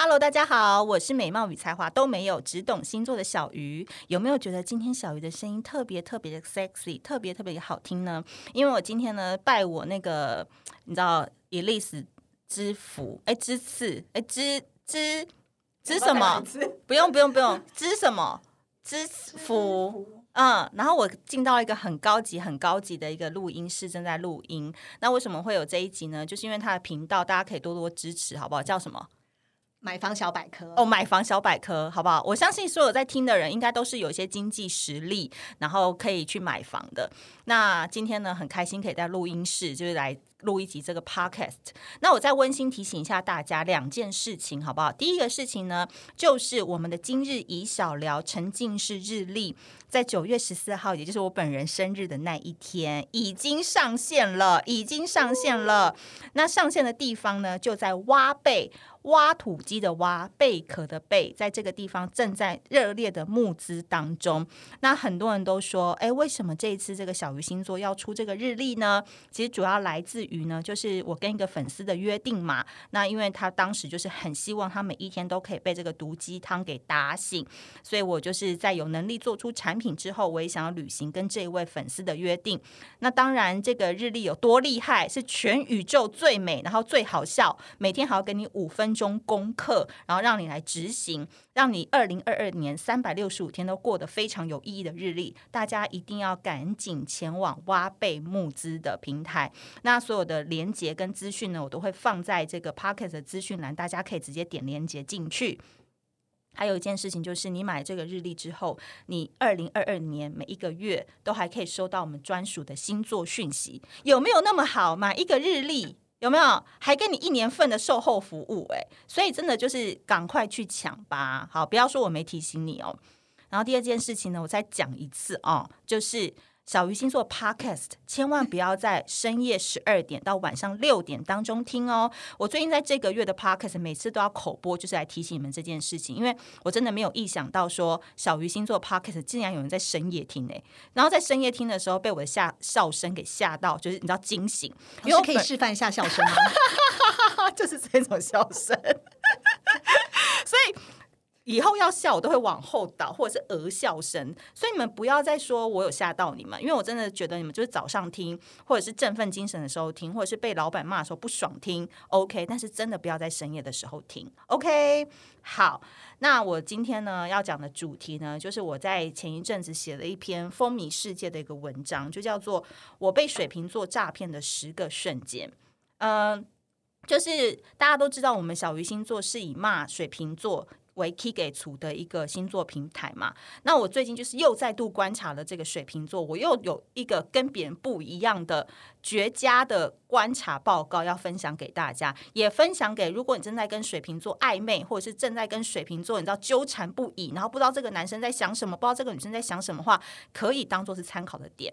Hello，大家好，我是美貌与才华都没有，只懂星座的小鱼。有没有觉得今天小鱼的声音特别特别的 sexy，特别特别的好听呢？因为我今天呢拜我那个你知道 Elise 之福，哎之赐，哎之之之什么？不用不用不用，之什么？之福。嗯，然后我进到一个很高级、很高级的一个录音室，正在录音。那为什么会有这一集呢？就是因为他的频道，大家可以多多支持，好不好？叫什么？买房小百科哦，买房小百科，好不好？我相信所有在听的人，应该都是有一些经济实力，然后可以去买房的。那今天呢，很开心可以在录音室，就是来录一集这个 podcast。那我再温馨提醒一下大家两件事情，好不好？第一个事情呢，就是我们的今日宜小聊沉浸式日历，在九月十四号，也就是我本人生日的那一天，已经上线了，已经上线了。那上线的地方呢，就在挖贝。挖土机的挖，贝壳的贝，在这个地方正在热烈的募资当中。那很多人都说，哎，为什么这一次这个小鱼星座要出这个日历呢？其实主要来自于呢，就是我跟一个粉丝的约定嘛。那因为他当时就是很希望他每一天都可以被这个毒鸡汤给打醒，所以我就是在有能力做出产品之后，我也想要履行跟这一位粉丝的约定。那当然，这个日历有多厉害，是全宇宙最美，然后最好笑，每天还要给你五分钟。功课，然后让你来执行，让你二零二二年三百六十五天都过得非常有意义的日历。大家一定要赶紧前往挖贝募资的平台。那所我的连接跟资讯呢，我都会放在这个 Pocket 的资讯栏，大家可以直接点连接进去。还有一件事情就是，你买这个日历之后，你二零二二年每一个月都还可以收到我们专属的星座讯息，有没有那么好？买一个日历。有没有还给你一年份的售后服务？哎，所以真的就是赶快去抢吧！好，不要说我没提醒你哦。然后第二件事情呢，我再讲一次哦，就是。小鱼星座 Podcast 千万不要在深夜十二点到晚上六点当中听哦。我最近在这个月的 Podcast 每次都要口播，就是来提醒你们这件事情，因为我真的没有意想到说小鱼星座 Podcast 竟然有人在深夜听诶。然后在深夜听的时候被我的笑笑声给吓到，就是你知道惊醒。因为可以示范一下笑声吗？就是这种笑声。以。以后要笑，我都会往后倒，或者是鹅笑声。所以你们不要再说我有吓到你们，因为我真的觉得你们就是早上听，或者是振奋精神的时候听，或者是被老板骂的时候不爽听，OK。但是真的不要在深夜的时候听，OK。好，那我今天呢要讲的主题呢，就是我在前一阵子写了一篇风靡世界的一个文章，就叫做《我被水瓶座诈骗的十个瞬间》。嗯，就是大家都知道，我们小鱼星座是以骂水瓶座。为 key 给出的一个星座平台嘛，那我最近就是又再度观察了这个水瓶座，我又有一个跟别人不一样的绝佳的观察报告要分享给大家，也分享给如果你正在跟水瓶座暧昧，或者是正在跟水瓶座你知道纠缠不已，然后不知道这个男生在想什么，不知道这个女生在想什么话，可以当做是参考的点。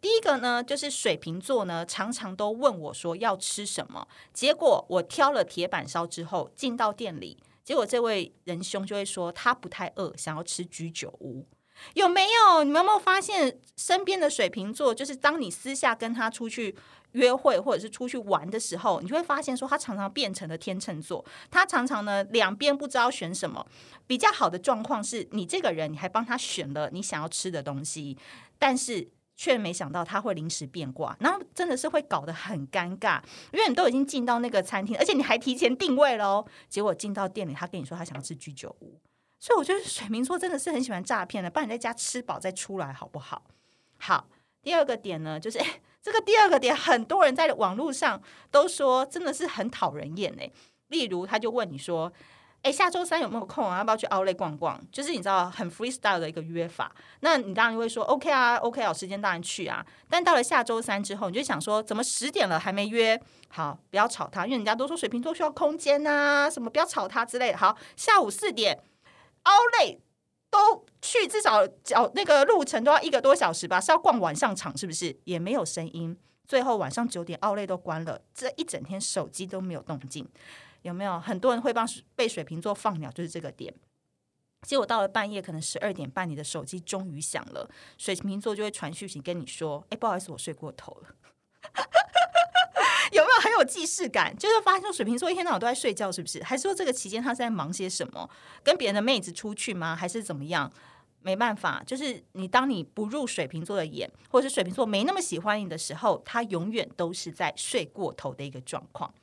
第一个呢，就是水瓶座呢常常都问我说要吃什么，结果我挑了铁板烧之后进到店里。结果这位仁兄就会说他不太饿，想要吃居酒屋，有没有？你们有没有发现身边的水瓶座，就是当你私下跟他出去约会或者是出去玩的时候，你就会发现说他常常变成了天秤座，他常常呢两边不知道选什么。比较好的状况是你这个人，你还帮他选了你想要吃的东西，但是。却没想到他会临时变卦，然后真的是会搞得很尴尬，因为你都已经进到那个餐厅，而且你还提前订位了哦。结果进到店里，他跟你说他想要吃居酒屋，所以我觉得水瓶座真的是很喜欢诈骗的，帮你在家吃饱再出来好不好？好，第二个点呢，就是这个第二个点，很多人在网络上都说真的是很讨人厌哎。例如，他就问你说。哎，下周三有没有空啊？要不要去 Outlet 逛逛？就是你知道很 freestyle 的一个约法。那你当然会说 OK 啊，OK 啊，时间当然去啊。但到了下周三之后，你就想说，怎么十点了还没约？好，不要吵他，因为人家都说水瓶座需要空间呐、啊，什么不要吵他之类的。好，下午四点 Outlet 都去，至少脚那个路程都要一个多小时吧？是要逛晚上场是不是？也没有声音。最后晚上九点 Outlet 都关了，这一整天手机都没有动静。有没有很多人会帮被水瓶座放鸟？就是这个点。结果到了半夜，可能十二点半，你的手机终于响了，水瓶座就会传讯息跟你说：“哎，不好意思，我睡过头了。”有没有很有既视感，就是发现水瓶座一天到晚都在睡觉，是不是？还是说这个期间他是在忙些什么？跟别人的妹子出去吗？还是怎么样？没办法，就是你当你不入水瓶座的眼，或者是水瓶座没那么喜欢你的时候，他永远都是在睡过头的一个状况。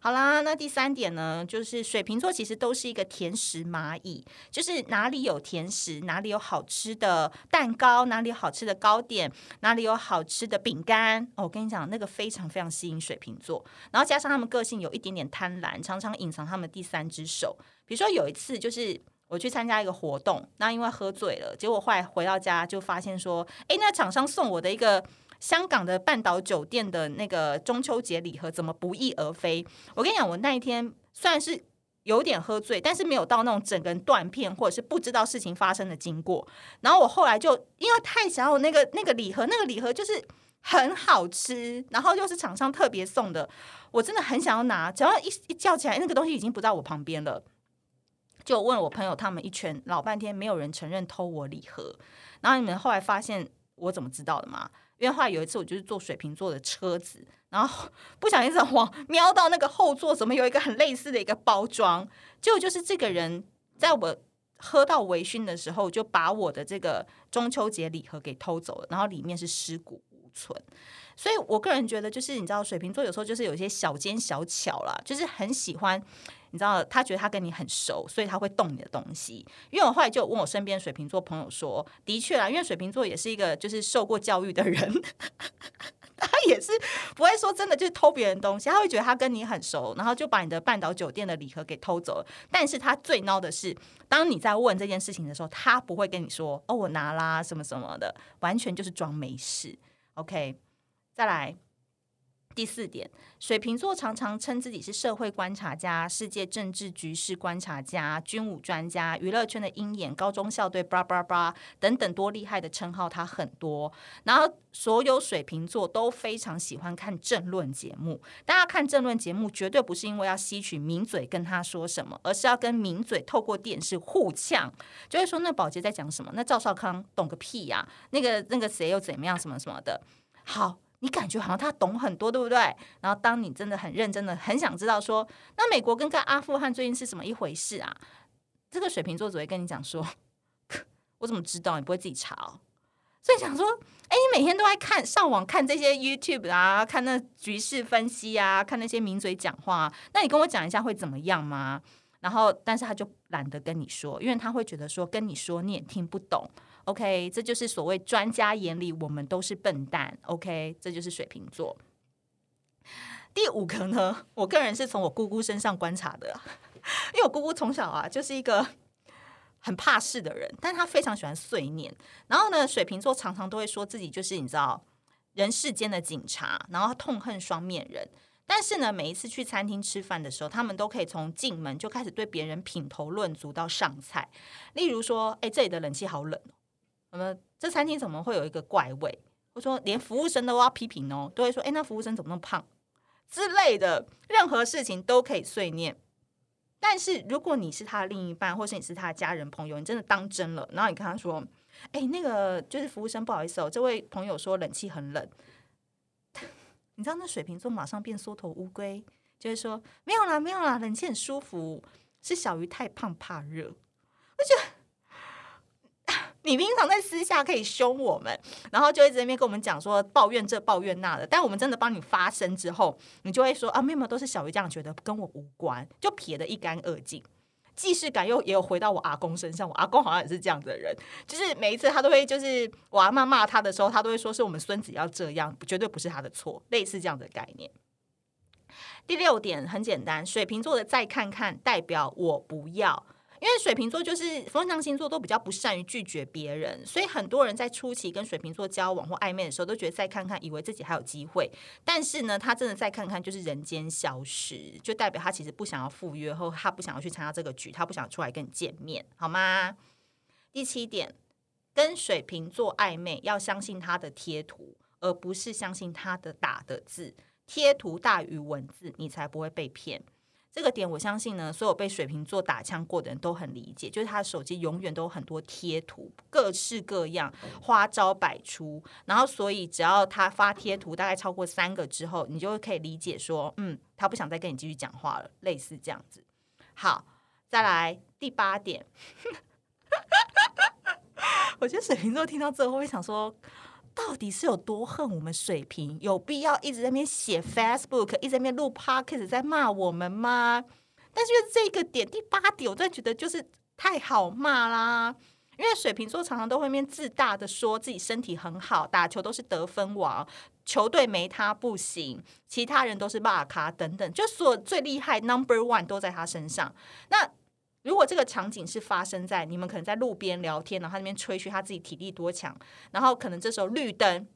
好啦，那第三点呢，就是水瓶座其实都是一个甜食蚂蚁，就是哪里有甜食，哪里有好吃的蛋糕，哪里有好吃的糕点，哪里有好吃的饼干。我跟你讲，那个非常非常吸引水瓶座。然后加上他们个性有一点点贪婪，常常隐藏他们第三只手。比如说有一次，就是我去参加一个活动，那因为喝醉了，结果后来回到家就发现说，哎，那厂商送我的一个。香港的半岛酒店的那个中秋节礼盒怎么不翼而飞？我跟你讲，我那一天虽然是有点喝醉，但是没有到那种整个人断片或者是不知道事情发生的经过。然后我后来就因为太想要那个那个礼盒，那个礼盒就是很好吃，然后又是厂商特别送的，我真的很想要拿。只要一一叫起来，那个东西已经不在我旁边了，就问了我朋友他们一圈，老半天没有人承认偷我礼盒。然后你们后来发现我怎么知道的吗？因为后来有一次，我就是坐水瓶座的车子，然后 不小心在往瞄到那个后座，怎么有一个很类似的一个包装？结果就是这个人在我喝到微醺的时候，就把我的这个中秋节礼盒给偷走了，然后里面是尸骨无存。所以我个人觉得，就是你知道，水瓶座有时候就是有一些小奸小巧啦，就是很喜欢。你知道，他觉得他跟你很熟，所以他会动你的东西。因为我后来就问我身边水瓶座朋友说，的确啦，因为水瓶座也是一个就是受过教育的人，他也是不会说真的就是偷别人东西，他会觉得他跟你很熟，然后就把你的半岛酒店的礼盒给偷走了。但是他最孬的是，当你在问这件事情的时候，他不会跟你说哦，我拿啦什么什么的，完全就是装没事。OK，再来。第四点，水瓶座常常称自己是社会观察家、世界政治局势观察家、军武专家、娱乐圈的鹰眼、高中校队，叭叭叭等等，多厉害的称号他很多。然后，所有水瓶座都非常喜欢看政论节目。大家看政论节目，绝对不是因为要吸取名嘴跟他说什么，而是要跟名嘴透过电视互呛，就会说那保杰在讲什么，那赵少康懂个屁呀、那个那个谁又怎么样，什么什么的。好。你感觉好像他懂很多，对不对？然后当你真的很认真的很想知道说，那美国跟跟阿富汗最近是什么一回事啊？这个水瓶座只会跟你讲说，我怎么知道？你不会自己查哦。所以想说，哎，你每天都在看上网看这些 YouTube 啊，看那局势分析啊，看那些名嘴讲话，啊那你跟我讲一下会怎么样吗？然后，但是他就懒得跟你说，因为他会觉得说跟你说你也听不懂。OK，这就是所谓专家眼里我们都是笨蛋。OK，这就是水瓶座。第五个呢，我个人是从我姑姑身上观察的，因为我姑姑从小啊就是一个很怕事的人，但她非常喜欢碎念。然后呢，水瓶座常常都会说自己就是你知道人世间的警察，然后痛恨双面人。但是呢，每一次去餐厅吃饭的时候，他们都可以从进门就开始对别人品头论足到上菜。例如说，哎，这里的冷气好冷。什么？这餐厅怎么会有一个怪味？或说连服务生都要批评哦，都会说：“哎，那服务生怎么那么胖？”之类的，任何事情都可以碎念。但是如果你是他的另一半，或是你是他的家人朋友，你真的当真了，然后你跟他说：“哎，那个就是服务生，不好意思哦，这位朋友说冷气很冷。” 你知道那水瓶座马上变缩头乌龟，就是说：“没有啦，没有啦，冷气很舒服，是小鱼太胖怕热。”我觉得。你平常在私下可以凶我们，然后就一直在那边跟我们讲说抱怨这抱怨那的，但我们真的帮你发声之后，你就会说啊，没有没有，都是小鱼这样觉得，跟我无关，就撇得一干二净。既视感又也有回到我阿公身上，我阿公好像也是这样的人，就是每一次他都会，就是我阿妈骂他的时候，他都会说是我们孙子要这样，绝对不是他的错，类似这样的概念。第六点很简单，水瓶座的再看看代表我不要。因为水瓶座就是风象星座，都比较不善于拒绝别人，所以很多人在初期跟水瓶座交往或暧昧的时候，都觉得再看看，以为自己还有机会。但是呢，他真的再看看，就是人间消失，就代表他其实不想要赴约，或他不想要去参加这个局，他不想出来跟你见面，好吗？第七点，跟水瓶座暧昧，要相信他的贴图，而不是相信他的打的字，贴图大于文字，你才不会被骗。这个点我相信呢，所有被水瓶座打枪过的人都很理解，就是他的手机永远都有很多贴图，各式各样，花招百出。然后，所以只要他发贴图大概超过三个之后，你就可以理解说，嗯，他不想再跟你继续讲话了，类似这样子。好，再来第八点。我觉得水瓶座听到这后会想说，到底是有多恨我们水瓶？有必要一直在那边写 Facebook，一直在那边录 Podcast，在骂我们吗？但是这个点第八点，我真的觉得就是太好骂啦。因为水瓶座常常都会面自大的说自己身体很好，打球都是得分王，球队没他不行，其他人都是骂咖等等，就所有最厉害 Number One 都在他身上。那如果这个场景是发生在你们可能在路边聊天，然后他那边吹嘘他自己体力多强，然后可能这时候绿灯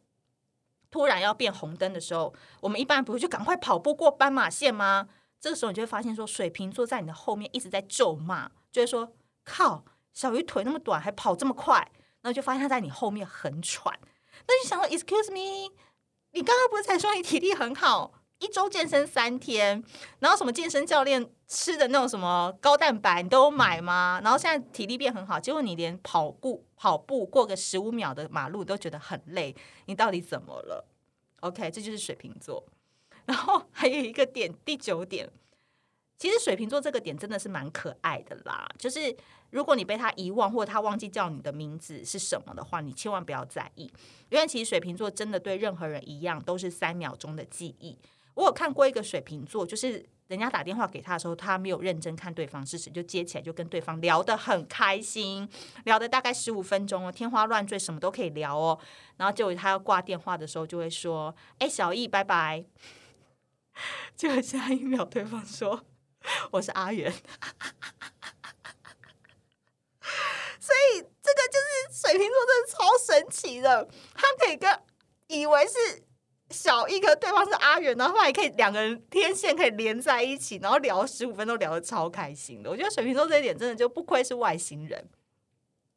突然要变红灯的时候，我们一般不会就赶快跑步过斑马线吗？这个时候你就会发现说，水瓶座在你的后面一直在咒骂，就会说靠，小鱼腿那么短还跑这么快，然后就发现他在你后面很喘，那就想说，Excuse me，你刚刚不是才说你体力很好？一周健身三天，然后什么健身教练吃的那种什么高蛋白你都买吗？然后现在体力变很好，结果你连跑步跑步过个十五秒的马路都觉得很累，你到底怎么了？OK，这就是水瓶座。然后还有一个点，第九点，其实水瓶座这个点真的是蛮可爱的啦。就是如果你被他遗忘，或者他忘记叫你的名字是什么的话，你千万不要在意，因为其实水瓶座真的对任何人一样，都是三秒钟的记忆。我有看过一个水瓶座，就是人家打电话给他的时候，他没有认真看对方是谁，就接起来就跟对方聊得很开心，聊的大概十五分钟哦，天花乱坠，什么都可以聊哦。然后结果他要挂电话的时候，就会说：“哎，小易，拜拜。”结果下一秒对方说：“我是阿元。”所以这个就是水瓶座，真的超神奇的，他可以跟以为是。小一个对方是阿远，然后还可以两个人天线可以连在一起，然后聊十五分钟，聊得超开心的。我觉得水瓶座这一点真的就不愧是外星人。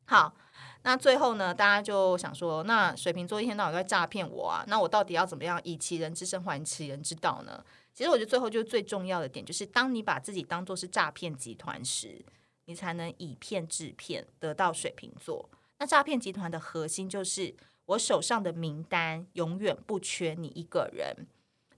好，那最后呢，大家就想说，那水瓶座一天到晚在诈骗我啊，那我到底要怎么样以其人之身还其人之道呢？其实我觉得最后就是最重要的点，就是当你把自己当做是诈骗集团时，你才能以骗制骗，得到水瓶座。那诈骗集团的核心就是。我手上的名单永远不缺你一个人。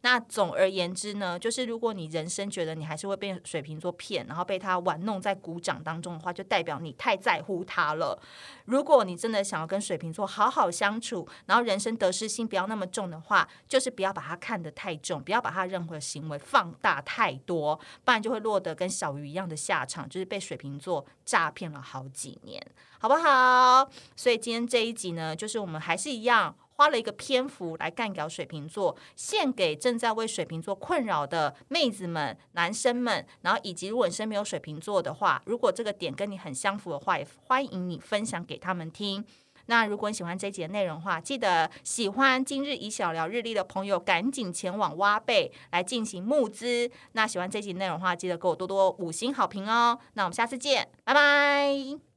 那总而言之呢，就是如果你人生觉得你还是会被水瓶座骗，然后被他玩弄在鼓掌当中的话，就代表你太在乎他了。如果你真的想要跟水瓶座好好相处，然后人生得失心不要那么重的话，就是不要把他看得太重，不要把他任何行为放大太多，不然就会落得跟小鱼一样的下场，就是被水瓶座诈骗了好几年，好不好？所以今天这一集呢，就是我们还是一样。花了一个篇幅来干掉水瓶座，献给正在为水瓶座困扰的妹子们、男生们，然后以及如果你身边有水瓶座的话，如果这个点跟你很相符的话，也欢迎你分享给他们听。那如果你喜欢这一集的内容的话，记得喜欢今日以小聊日历的朋友，赶紧前往挖贝来进行募资。那喜欢这一集内容的话，记得给我多多五星好评哦。那我们下次见，拜拜。